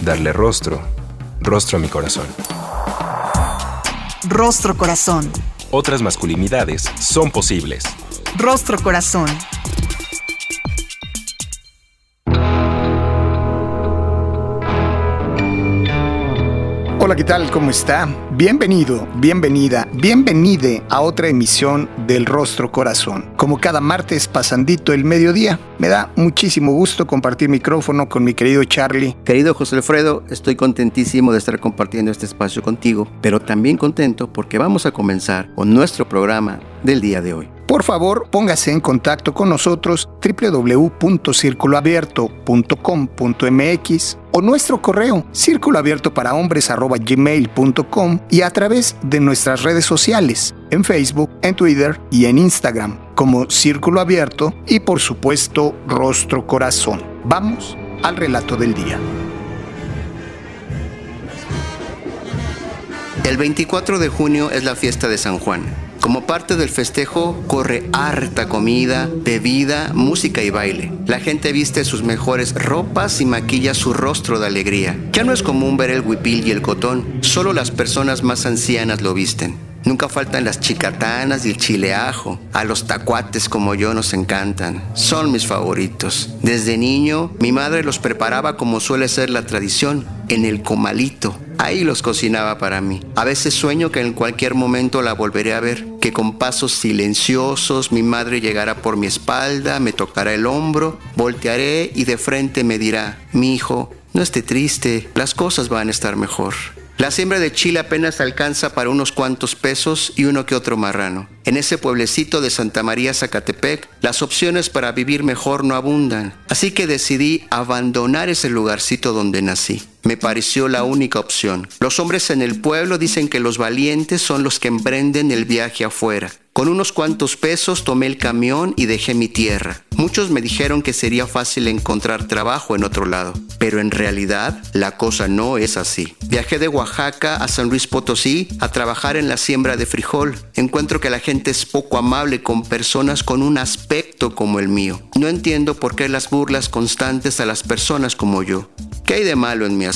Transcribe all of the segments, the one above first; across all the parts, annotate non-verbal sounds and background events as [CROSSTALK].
darle rostro, rostro a mi corazón. Rostro corazón. Otras masculinidades son posibles. Rostro corazón. Hola, ¿qué tal? ¿Cómo está? Bienvenido, bienvenida, bienvenide a otra emisión del Rostro Corazón. Como cada martes pasandito el mediodía, me da muchísimo gusto compartir micrófono con mi querido Charlie. Querido José Alfredo, estoy contentísimo de estar compartiendo este espacio contigo, pero también contento porque vamos a comenzar con nuestro programa del día de hoy. Por favor, póngase en contacto con nosotros www.circuloabierto.com.mx o nuestro correo círculoabiertoparahombres.gmail.com y a través de nuestras redes sociales, en Facebook, en Twitter y en Instagram, como Círculo Abierto y por supuesto Rostro Corazón. Vamos al relato del día. El 24 de junio es la fiesta de San Juan. Como parte del festejo corre harta comida, bebida, música y baile. La gente viste sus mejores ropas y maquilla su rostro de alegría. Ya no es común ver el huipil y el cotón, solo las personas más ancianas lo visten. Nunca faltan las chicatanas y el chileajo. A los tacuates como yo nos encantan. Son mis favoritos. Desde niño, mi madre los preparaba como suele ser la tradición, en el comalito. Ahí los cocinaba para mí. A veces sueño que en cualquier momento la volveré a ver, que con pasos silenciosos mi madre llegará por mi espalda, me tocará el hombro, voltearé y de frente me dirá, mi hijo, no esté triste, las cosas van a estar mejor. La siembra de chile apenas alcanza para unos cuantos pesos y uno que otro marrano. En ese pueblecito de Santa María Zacatepec, las opciones para vivir mejor no abundan. Así que decidí abandonar ese lugarcito donde nací. Me pareció la única opción. Los hombres en el pueblo dicen que los valientes son los que emprenden el viaje afuera. Con unos cuantos pesos tomé el camión y dejé mi tierra. Muchos me dijeron que sería fácil encontrar trabajo en otro lado, pero en realidad la cosa no es así. Viajé de Oaxaca a San Luis Potosí a trabajar en la siembra de frijol. Encuentro que la gente es poco amable con personas con un aspecto como el mío. No entiendo por qué las burlas constantes a las personas como yo. ¿Qué hay de malo en mi aspecto?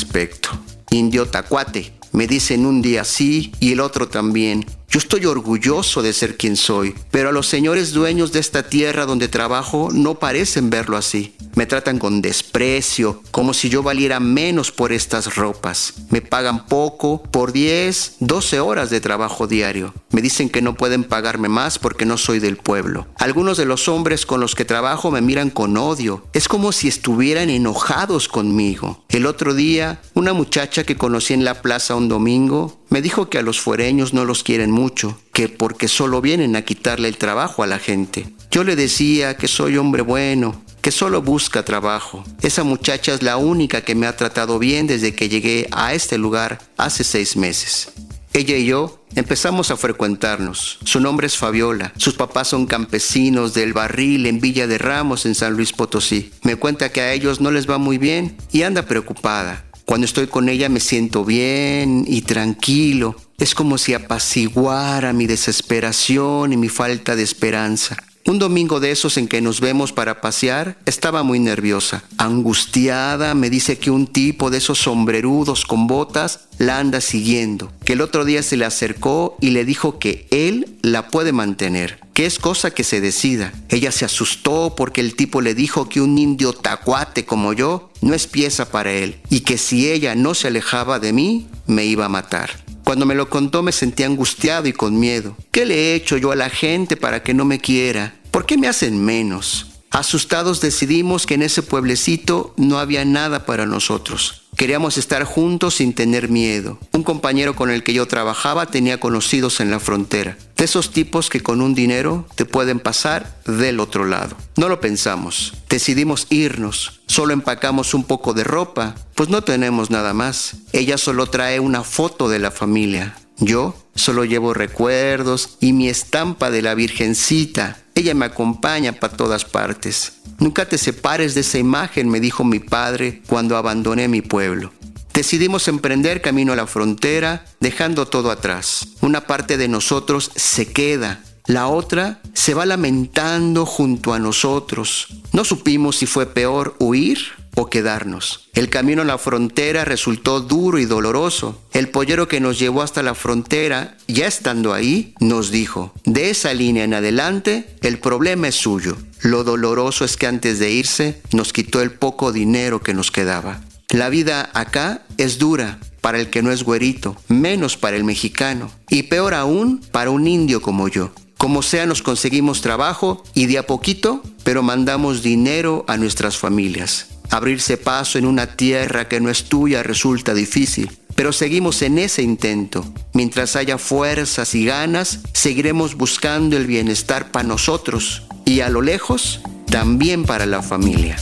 Indio tacuate. Me dicen un día sí y el otro también. Yo estoy orgulloso de ser quien soy, pero a los señores dueños de esta tierra donde trabajo no parecen verlo así. Me tratan con desprecio, como si yo valiera menos por estas ropas. Me pagan poco por 10, 12 horas de trabajo diario. Me dicen que no pueden pagarme más porque no soy del pueblo. Algunos de los hombres con los que trabajo me miran con odio. Es como si estuvieran enojados conmigo. El otro día, una muchacha que conocí en la plaza un domingo me dijo que a los fuereños no los quieren mucho, que porque solo vienen a quitarle el trabajo a la gente. Yo le decía que soy hombre bueno, que solo busca trabajo. Esa muchacha es la única que me ha tratado bien desde que llegué a este lugar hace seis meses. Ella y yo empezamos a frecuentarnos. Su nombre es Fabiola. Sus papás son campesinos del barril en Villa de Ramos en San Luis Potosí. Me cuenta que a ellos no les va muy bien y anda preocupada. Cuando estoy con ella me siento bien y tranquilo. Es como si apaciguara mi desesperación y mi falta de esperanza. Un domingo de esos en que nos vemos para pasear, estaba muy nerviosa. Angustiada, me dice que un tipo de esos sombrerudos con botas la anda siguiendo, que el otro día se le acercó y le dijo que él la puede mantener, que es cosa que se decida. Ella se asustó porque el tipo le dijo que un indio tacuate como yo no es pieza para él y que si ella no se alejaba de mí, me iba a matar. Cuando me lo contó me sentí angustiado y con miedo. ¿Qué le he hecho yo a la gente para que no me quiera? ¿Por qué me hacen menos? Asustados decidimos que en ese pueblecito no había nada para nosotros. Queríamos estar juntos sin tener miedo. Un compañero con el que yo trabajaba tenía conocidos en la frontera. De esos tipos que con un dinero te pueden pasar del otro lado. No lo pensamos. Decidimos irnos. Solo empacamos un poco de ropa, pues no tenemos nada más. Ella solo trae una foto de la familia. Yo solo llevo recuerdos y mi estampa de la Virgencita. Ella me acompaña para todas partes. Nunca te separes de esa imagen, me dijo mi padre cuando abandoné mi pueblo. Decidimos emprender camino a la frontera, dejando todo atrás. Una parte de nosotros se queda, la otra se va lamentando junto a nosotros. No supimos si fue peor huir o quedarnos. El camino a la frontera resultó duro y doloroso. El pollero que nos llevó hasta la frontera, ya estando ahí, nos dijo, de esa línea en adelante, el problema es suyo. Lo doloroso es que antes de irse, nos quitó el poco dinero que nos quedaba. La vida acá es dura para el que no es güerito, menos para el mexicano, y peor aún para un indio como yo. Como sea, nos conseguimos trabajo y de a poquito, pero mandamos dinero a nuestras familias. Abrirse paso en una tierra que no es tuya resulta difícil, pero seguimos en ese intento. Mientras haya fuerzas y ganas, seguiremos buscando el bienestar para nosotros y a lo lejos, también para la familia.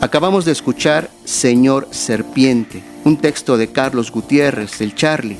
Acabamos de escuchar Señor Serpiente, un texto de Carlos Gutiérrez, el Charlie.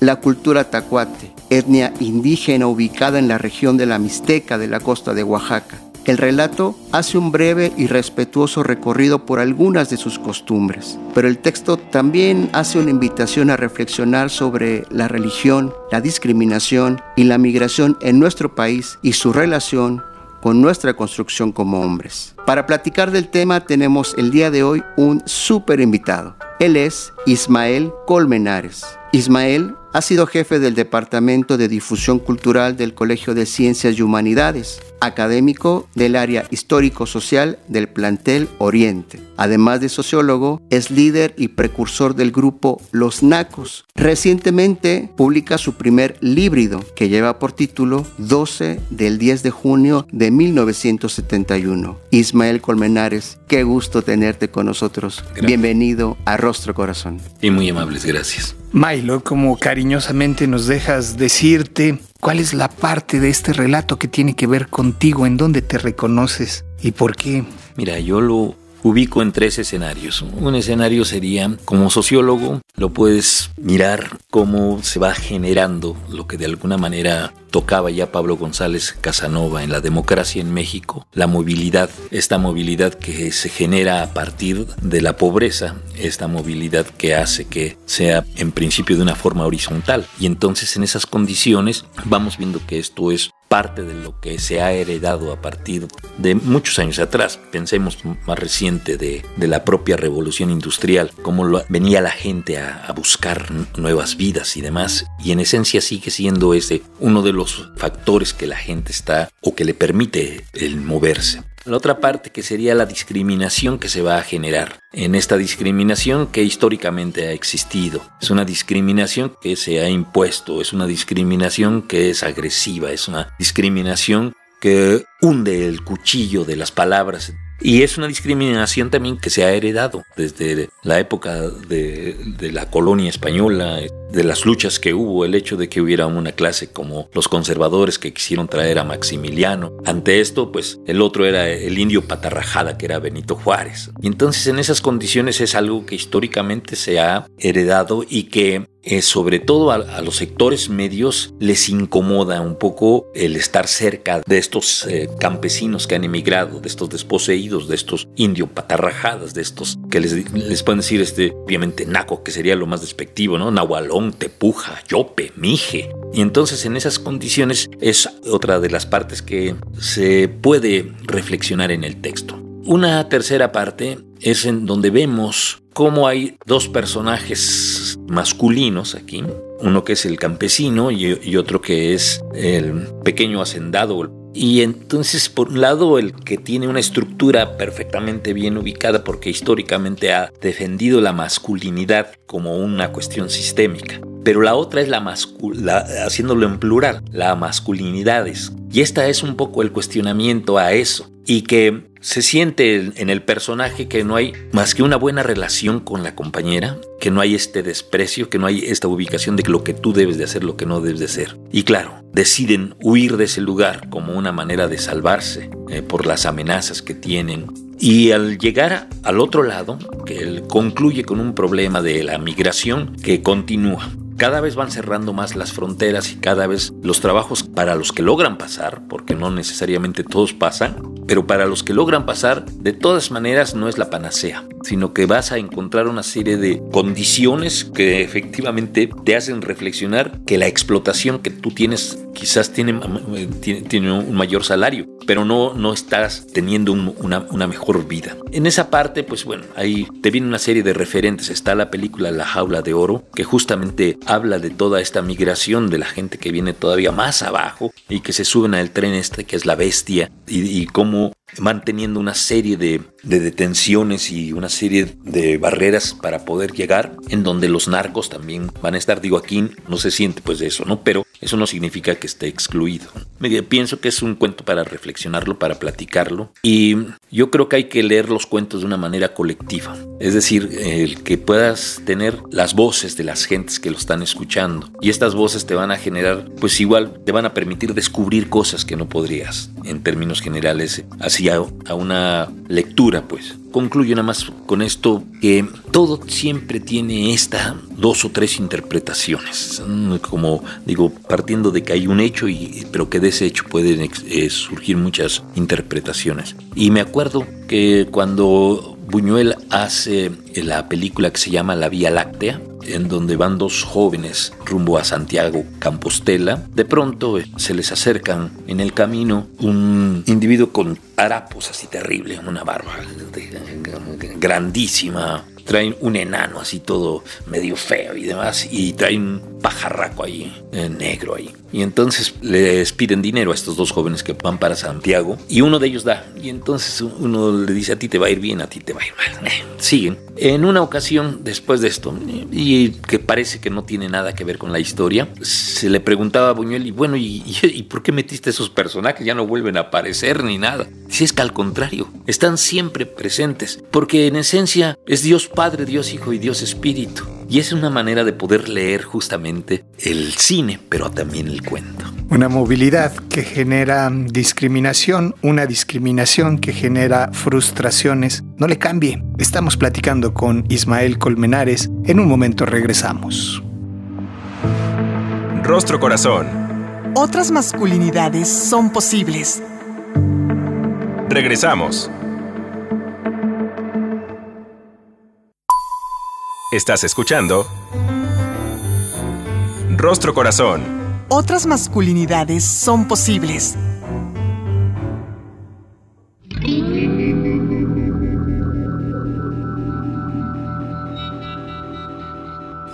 La cultura tacuate, etnia indígena ubicada en la región de la Mixteca de la costa de Oaxaca. El relato hace un breve y respetuoso recorrido por algunas de sus costumbres, pero el texto también hace una invitación a reflexionar sobre la religión, la discriminación y la migración en nuestro país y su relación con nuestra construcción como hombres. Para platicar del tema tenemos el día de hoy un súper invitado. Él es Ismael Colmenares. Ismael ha sido jefe del Departamento de Difusión Cultural del Colegio de Ciencias y Humanidades, académico del área histórico-social del plantel Oriente. Además de sociólogo, es líder y precursor del grupo Los Nacos. Recientemente publica su primer líbrido, que lleva por título 12 del 10 de junio de 1971. Ismael Colmenares, qué gusto tenerte con nosotros. Bienvenido a Rostro Corazón. Y muy amables, gracias. Milo, como cariñosamente nos dejas decirte cuál es la parte de este relato que tiene que ver contigo, en dónde te reconoces y por qué. Mira, yo lo ubico en tres escenarios. Un escenario sería, como sociólogo, lo puedes mirar cómo se va generando lo que de alguna manera tocaba ya Pablo González Casanova en la democracia en México, la movilidad, esta movilidad que se genera a partir de la pobreza, esta movilidad que hace que sea en principio de una forma horizontal. Y entonces en esas condiciones vamos viendo que esto es parte de lo que se ha heredado a partir de muchos años atrás. Pensemos más reciente de, la propia revolución industrial, cómo venía la gente a, buscar nuevas vidas y demás. Y en esencia sigue siendo ese uno de los factores que la gente está o que le permite el moverse. La otra parte que sería la discriminación que se va a generar. En esta discriminación que históricamente ha existido. Es una discriminación que se ha impuesto, es una discriminación que es agresiva, es una discriminación que hunde el cuchillo de las palabras y es una discriminación también que se ha heredado desde la época de, de, la colonia española, de las luchas que hubo, el hecho de que hubiera una clase como los conservadores que quisieron traer a Maximiliano. Ante esto, pues el otro era el indio patarrajada, que era Benito Juárez. Y entonces en esas condiciones es algo que históricamente se ha heredado y que eh, sobre todo a, los sectores medios les incomoda un poco el estar cerca de estos eh, campesinos que han emigrado, de estos desposeídos, de estos indio patarrajadas, de estos que les, les pueden decir, este, obviamente, naco, que sería lo más despectivo, ¿no? Nahualón, tepuja, yope, mije. Y entonces en esas condiciones es otra de las partes que se puede reflexionar en el texto. Una tercera parte es en donde vemos cómo hay dos personajes masculinos aquí, uno que es el campesino y, otro que es el pequeño hacendado. Y entonces, por un lado, el que tiene una estructura perfectamente bien ubicada porque históricamente ha defendido la masculinidad como una cuestión sistémica. Pero la otra es la, la haciéndolo en plural, la masculinidades. Y esta es un poco el cuestionamiento a eso. Y que se siente en el personaje que no hay más que una buena relación con la compañera, que no hay este desprecio, que no hay esta ubicación de lo que tú debes de hacer, lo que no debes de hacer. Y claro, deciden huir de ese lugar como una manera de salvarse eh, por las amenazas que tienen. Y al llegar al otro lado, él concluye con un problema de la migración que continúa. Cada vez van cerrando más las fronteras y cada vez los trabajos para los que logran pasar, porque no necesariamente todos pasan, pero para los que logran pasar, de todas maneras no es la panacea, sino que vas a encontrar una serie de condiciones que efectivamente te hacen reflexionar que la explotación que tú tienes quizás tiene, tiene, un mayor salario, pero no, no estás teniendo una, una, mejor vida. En esa parte, pues bueno, ahí te viene una serie de referentes. Está la película La jaula de oro, que justamente habla de toda esta migración de la gente que viene todavía más abajo y que se suben al tren este que es la bestia y, y cómo manteniendo una serie de, detenciones y una serie de barreras para poder llegar, en donde los narcos también van a estar. Digo, aquí no se siente pues de eso, ¿no? Pero eso no significa que esté excluido. Pienso que es un cuento para reflexionarlo, para platicarlo. Y yo creo que hay que leer los cuentos de una manera colectiva. Es decir, el que puedas tener las voces de las gentes que lo están escuchando. Y estas voces te van a generar, pues igual, te van a permitir descubrir cosas que no podrías, en términos generales, así a, a una lectura, pues concluyo nada más con esto que todo siempre tiene esta dos o tres interpretaciones. Como digo, partiendo de que hay un hecho, y, pero que de ese hecho pueden eh, surgir muchas interpretaciones. Y me acuerdo que cuando Buñuel hace la película que se llama La Vía Láctea, en donde van dos jóvenes rumbo a Santiago Campostela, de pronto eh, se les acercan en el camino un individuo con harapos así terrible, una barba grandísima, traen un enano así todo medio feo y demás, y traen un pajarraco ahí, eh, negro ahí. Y entonces les piden dinero a estos dos jóvenes que van para Santiago y uno de ellos da. Y entonces uno le dice a ti te va a ir bien, a ti te va a ir mal. [LAUGHS] Eh, siguen. En una ocasión, después de esto, y que parece que no tiene nada que ver con la historia, se le preguntaba a Buñuel, y bueno, ¿y, y, por qué metiste esos personajes? Ya no vuelven a aparecer ni nada. Si es que al contrario, están siempre presentes, porque en esencia es Dios Padre, Dios Hijo y Dios Espíritu. Y es una manera de poder leer justamente el cine, pero también el cuento. Una movilidad que genera discriminación, una discriminación que genera frustraciones. No le cambie. Estamos platicando con Ismael Colmenares. En un momento regresamos. Rostro Corazón. Otras masculinidades son posibles. Regresamos. Estás escuchando Rostro Corazón. Otras masculinidades son posibles.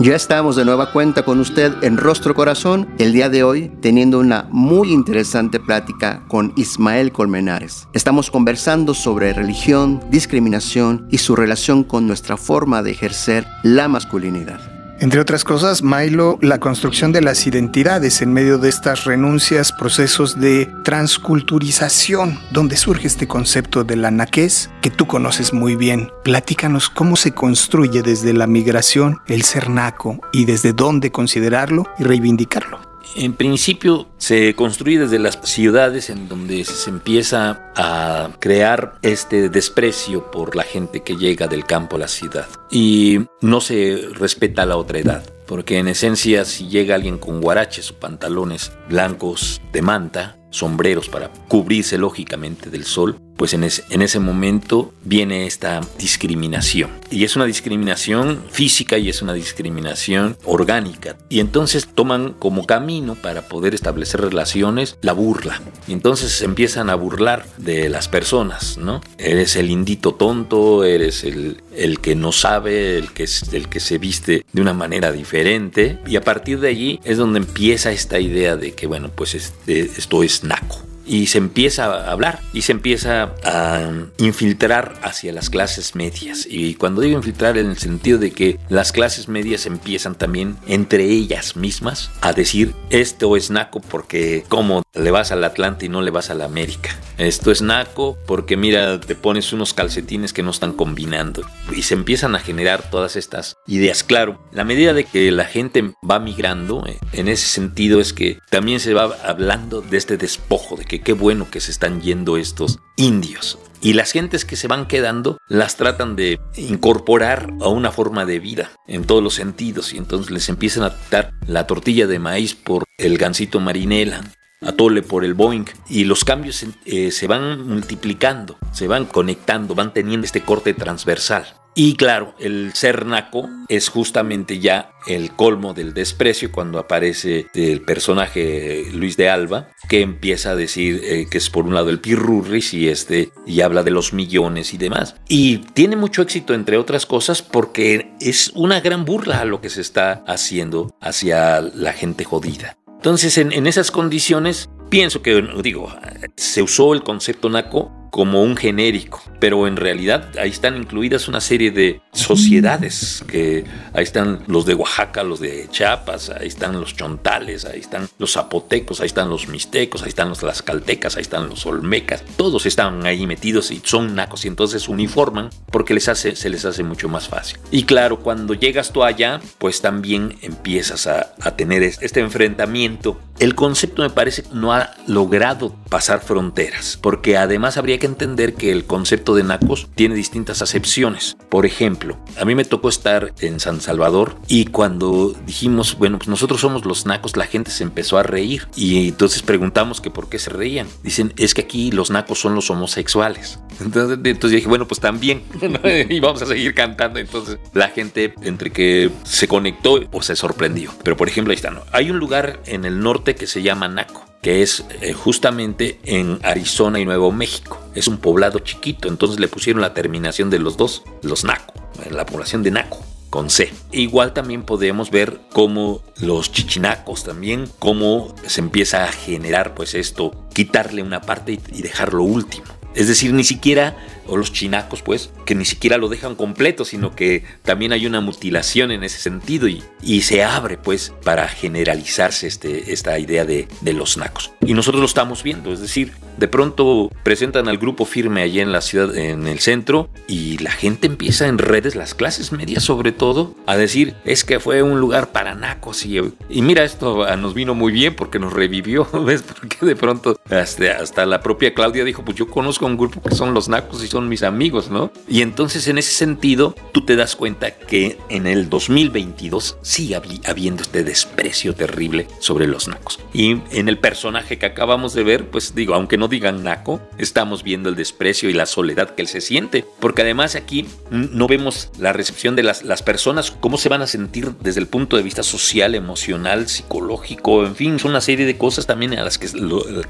Ya estamos de nueva cuenta con usted en Rostro Corazón, el día de hoy teniendo una muy interesante plática con Ismael Colmenares. Estamos conversando sobre religión, discriminación y su relación con nuestra forma de ejercer la masculinidad. Entre otras cosas, Milo, la construcción de las identidades en medio de estas renuncias, procesos de transculturización, donde surge este concepto de la naquez que tú conoces muy bien. Platícanos cómo se construye desde la migración el ser naco y desde dónde considerarlo y reivindicarlo. En principio se construye desde las ciudades en donde se empieza a crear este desprecio por la gente que llega del campo a la ciudad y no se respeta la otra edad. Porque en esencia si llega alguien con guaraches o pantalones blancos de manta, sombreros para cubrirse lógicamente del sol, pues en, ese momento viene esta discriminación. Y es una discriminación física y es una discriminación orgánica. Y entonces toman como camino para poder establecer relaciones la burla. Y entonces empiezan a burlar de las personas, ¿no? Eres el indito tonto, eres el, el que no sabe, el que, el que se viste de una manera diferente. Y a partir de allí es donde empieza esta idea de que, bueno, pues este, esto es naco. Y se empieza a hablar y se empieza a infiltrar hacia las clases medias. Y cuando digo infiltrar en el sentido de que las clases medias empiezan también entre ellas mismas a decir esto es naco porque como le vas al Atlante y no le vas a la América. Esto es naco porque mira, te pones unos calcetines que no están combinando. Y se empiezan a generar todas estas ideas. Claro, la medida de que la gente va migrando, eh, en ese sentido es que también se va hablando de este despojo, de que qué bueno que se están yendo estos indios. Y las gentes que se van quedando las tratan de incorporar a una forma de vida en todos los sentidos. Y entonces les empiezan a dar la tortilla de maíz por el gansito marinela, atole por el Boeing y los cambios eh, se van multiplicando, se van conectando, van teniendo este corte transversal. Y claro, el ser naco es justamente ya el colmo del desprecio cuando aparece el personaje Luis de Alba, que empieza a decir eh, que es por un lado el pirurris y este y habla de los millones y demás. Y tiene mucho éxito entre otras cosas porque es una gran burla a lo que se está haciendo hacia la gente jodida. Entonces, en, en esas condiciones, pienso que, digo, se usó el concepto naco como un genérico, pero en realidad ahí están incluidas una serie de sociedades, que ahí están los de Oaxaca, los de Chiapas, ahí están los chontales, ahí están los zapotecos, ahí están los mixtecos, ahí están los tlaxcaltecas, ahí están los olmecas, todos están ahí metidos y son nacos y entonces uniforman porque les hace, se les hace mucho más fácil. Y claro, cuando llegas tú allá, pues también empiezas a, a tener este enfrentamiento. El concepto me parece no ha logrado pasar fronteras, porque además habría que entender que el concepto de nacos tiene distintas acepciones. Por ejemplo, a mí me tocó estar en San Salvador y cuando dijimos, bueno, pues nosotros somos los nacos, la gente se empezó a reír y entonces preguntamos que por qué se reían. Dicen, es que aquí los nacos son los homosexuales. Entonces, entonces dije, bueno, pues también. [LAUGHS] y vamos a seguir cantando. Entonces la gente entre que se conectó o se sorprendió. Pero por ejemplo, ahí está, ¿no? Hay un lugar en el norte que se llama Naco que es eh, justamente en Arizona y Nuevo México. Es un poblado chiquito, entonces le pusieron la terminación de los dos, los Naco, la población de Naco con C. Igual también podemos ver cómo los chichinacos también, cómo se empieza a generar pues esto, quitarle una parte y dejarlo último. Es decir, ni siquiera o los chinacos, pues, que ni siquiera lo dejan completo, sino que también hay una mutilación en ese sentido y, se abre, pues, para generalizarse este, esta idea de, de los nacos. Y nosotros lo estamos viendo, es decir, de pronto presentan al grupo firme allí en la ciudad, en el centro, y la gente empieza en redes, las clases medias sobre todo, a decir, es que fue un lugar para nacos. Y, y mira, esto nos vino muy bien porque nos revivió, [LAUGHS] ¿ves? Porque de pronto hasta, hasta la propia Claudia dijo, pues yo conozco un grupo que son los nacos y son mis amigos, ¿no? Y entonces en ese sentido, tú te das cuenta que en el 2022 sigue habiendo este desprecio terrible sobre los nacos. Y en el personaje que acabamos de ver, pues digo, aunque no digan naco, estamos viendo el desprecio y la soledad que él se siente, porque además aquí no vemos la recepción de las, las personas, cómo se van a sentir desde el punto de vista social, emocional, psicológico, en fin, son una serie de cosas también a las que,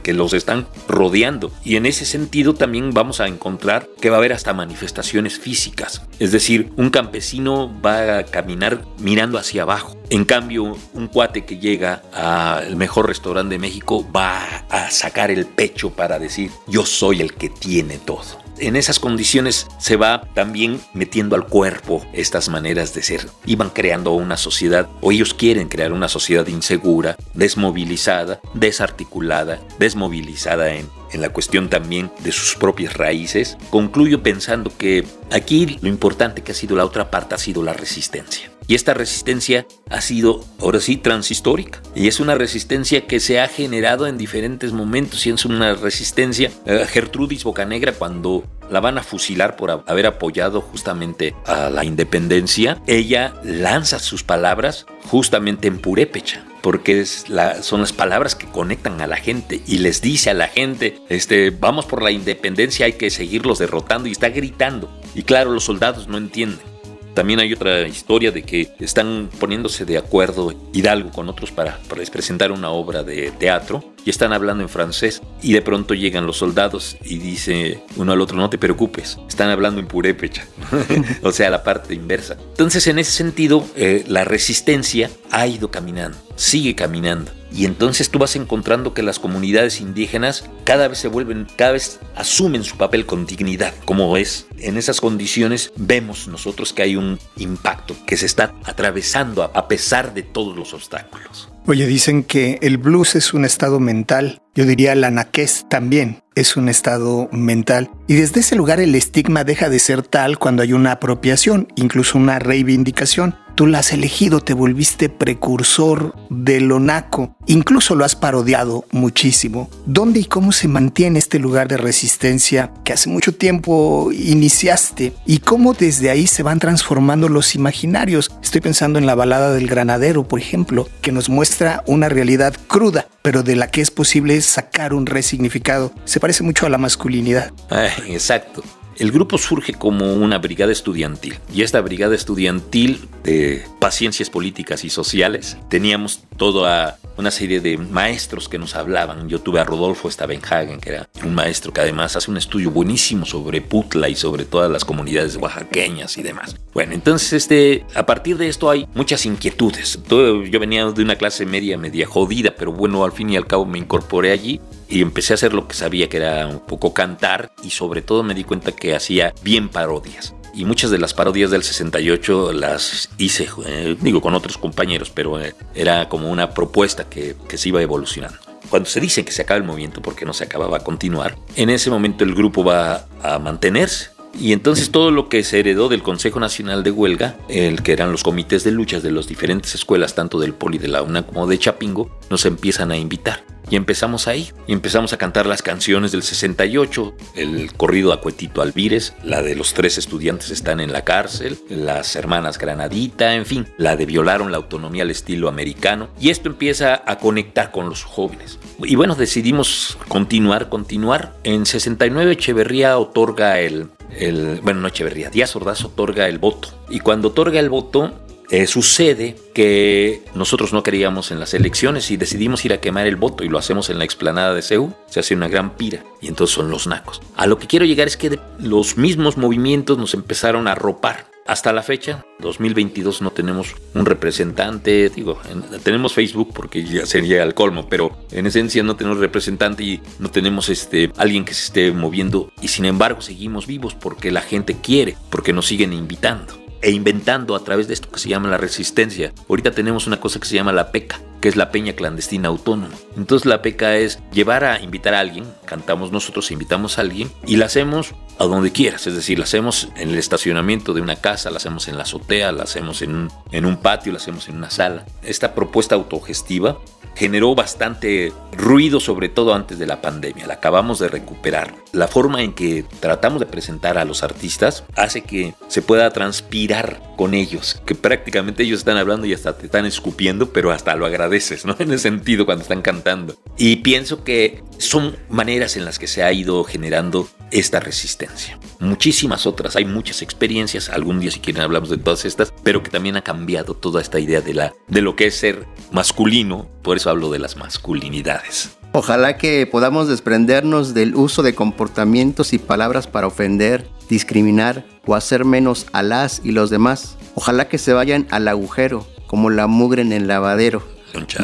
que los están rodeando. Y en ese sentido también vamos a encontrar que va a haber hasta manifestaciones físicas. Es decir, un campesino va a caminar mirando hacia abajo. En cambio, un cuate que llega al mejor restaurante de México va a sacar el pecho para decir, yo soy el que tiene todo en esas condiciones se va también metiendo al cuerpo estas maneras de ser. Iban creando una sociedad, o ellos quieren crear una sociedad insegura, desmovilizada, desarticulada, desmovilizada en, en la cuestión también de sus propias raíces. Concluyo pensando que aquí lo importante que ha sido la otra parte ha sido la resistencia. Y esta resistencia ha sido, ahora sí, transhistórica. Y es una resistencia que se ha generado en diferentes momentos. Y es una resistencia. Eh, Gertrudis Bocanegra, cuando la van a fusilar por haber apoyado justamente a la independencia, ella lanza sus palabras justamente en purépecha porque son las palabras que conectan a la gente y les dice a la gente, este, vamos por la independencia, hay que seguirlos derrotando y está gritando. Y claro, los soldados no entienden. También hay otra historia de que están poniéndose de acuerdo Hidalgo con otros para, para presentar una obra de teatro y están hablando en francés y de pronto llegan los soldados y dice uno al otro no te preocupes, están hablando en purépecha, [LAUGHS] o sea, la parte inversa. Entonces en ese sentido eh, la resistencia ha ido caminando, sigue caminando Y entonces tú vas encontrando que las comunidades indígenas cada vez se vuelven, cada vez asumen su papel con dignidad, como es. En esas condiciones vemos nosotros que hay un impacto que se está atravesando a pesar de todos los obstáculos. Oye, dicen que el blues es un estado mental. Yo diría la naquez también es un estado mental. Y desde ese lugar el estigma deja de ser tal cuando hay una apropiación, incluso una reivindicación. Tú la has elegido, te volviste precursor de lo naco, incluso lo has parodiado muchísimo. ¿Dónde y cómo se mantiene este lugar de resistencia que hace mucho tiempo iniciaste? ¿Y cómo desde ahí se van transformando los imaginarios? Estoy pensando en la balada del granadero, por ejemplo, que nos muestra una realidad cruda, pero de la que es posible sacar un resignificado. Se parece mucho a la masculinidad. [LAUGHS] exacto. El grupo surge como una brigada estudiantil y esta brigada estudiantil de paciencias políticas y sociales teníamos toda una serie de maestros que nos hablaban. Yo tuve a Rodolfo Stavenhagen, que era un maestro que además hace un estudio buenísimo sobre Putla y sobre todas las comunidades oaxaqueñas y demás. Bueno, entonces este, a partir de esto hay muchas inquietudes. yo venía de una clase media, media jodida, pero bueno, al fin y al cabo me incorporé allí y empecé a hacer lo que sabía que era un poco cantar y sobre todo me di cuenta que hacía bien parodias. Y muchas de las parodias del 68 las hice, eh, digo, con otros compañeros, pero eh, era como una propuesta que, que se iba evolucionando cuando se dice que se acaba el movimiento porque no se acababa a continuar, en ese momento el grupo va a mantenerse. Y entonces todo lo que se heredó del Consejo Nacional de Huelga, el que eran los comités de luchas de las diferentes escuelas, tanto del Poli de la UNA como de Chapingo, nos empiezan a invitar. Y empezamos ahí, y empezamos a cantar las canciones del 68, el corrido a Cuetito Alvírez, la de los tres estudiantes están en la cárcel, las hermanas Granadita, en fin, la de violaron la autonomía al estilo americano. Y esto empieza a conectar con los jóvenes. Y bueno, decidimos continuar, continuar. En 69 Echeverría otorga el, el bueno, no Echeverría, Díaz Ordaz otorga el voto. Y cuando otorga el voto, eh, sucede que nosotros no queríamos en las elecciones y decidimos ir a quemar el voto y lo hacemos en la explanada de CEU. Se hace una gran pira y entonces son los nacos. A lo que quiero llegar es que los mismos movimientos nos empezaron a ropar. Hasta la fecha, 2022, no tenemos un representante, digo, tenemos Facebook porque ya sería el colmo, pero en esencia no tenemos representante y no tenemos este, alguien que se esté moviendo y sin embargo seguimos vivos porque la gente quiere, porque nos siguen invitando e inventando a través de esto que se llama la resistencia. Ahorita tenemos una cosa que se llama la PECA, que es la Peña Clandestina Autónoma. Entonces la PECA es llevar a invitar a alguien, cantamos nosotros, invitamos a alguien y la hacemos a donde quieras, es decir, la hacemos en el estacionamiento de una casa, la hacemos en la azotea, la hacemos en un, en un patio, la hacemos en una sala. Esta propuesta autogestiva generó bastante ruido, sobre todo antes de la pandemia. La acabamos de recuperar. La forma en que tratamos de presentar a los artistas hace que se pueda transpirar con ellos, que prácticamente ellos están hablando y hasta te están escupiendo, pero hasta lo agradeces, ¿no? [LAUGHS] En ese sentido, cuando están cantando. Y pienso que son maneras en las que se ha ido generando esta resistencia. Muchísimas otras, hay muchas experiencias, algún día si quieren hablamos de todas estas, pero que también ha cambiado toda esta idea de, la, de lo que es ser masculino, por eso hablo de las masculinidades. Ojalá que podamos desprendernos del uso de comportamientos y palabras para ofender, discriminar o hacer menos a las y los demás. Ojalá que se vayan al agujero, como la mugre en el lavadero.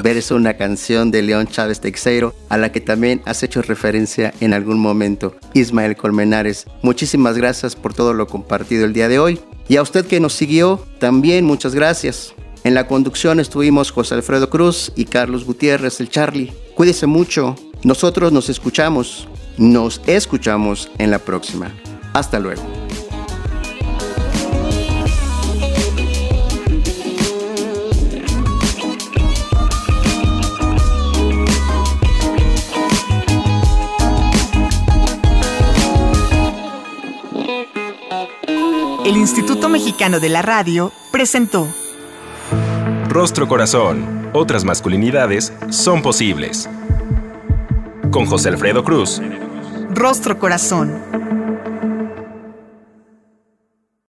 Verso una canción de León Chávez Teixeiro, a la que también has hecho referencia en algún momento. Ismael Colmenares, muchísimas gracias por todo lo compartido el día de hoy. Y a usted que nos siguió, también muchas gracias. En la conducción estuvimos José Alfredo Cruz y Carlos Gutiérrez, el Charlie. Cuídese mucho. Nosotros nos escuchamos. Nos escuchamos en la próxima. Hasta luego. El Instituto Mexicano de la Radio presentó Rostro Corazón. Otras masculinidades son posibles. Con José Alfredo Cruz. Rostro Corazón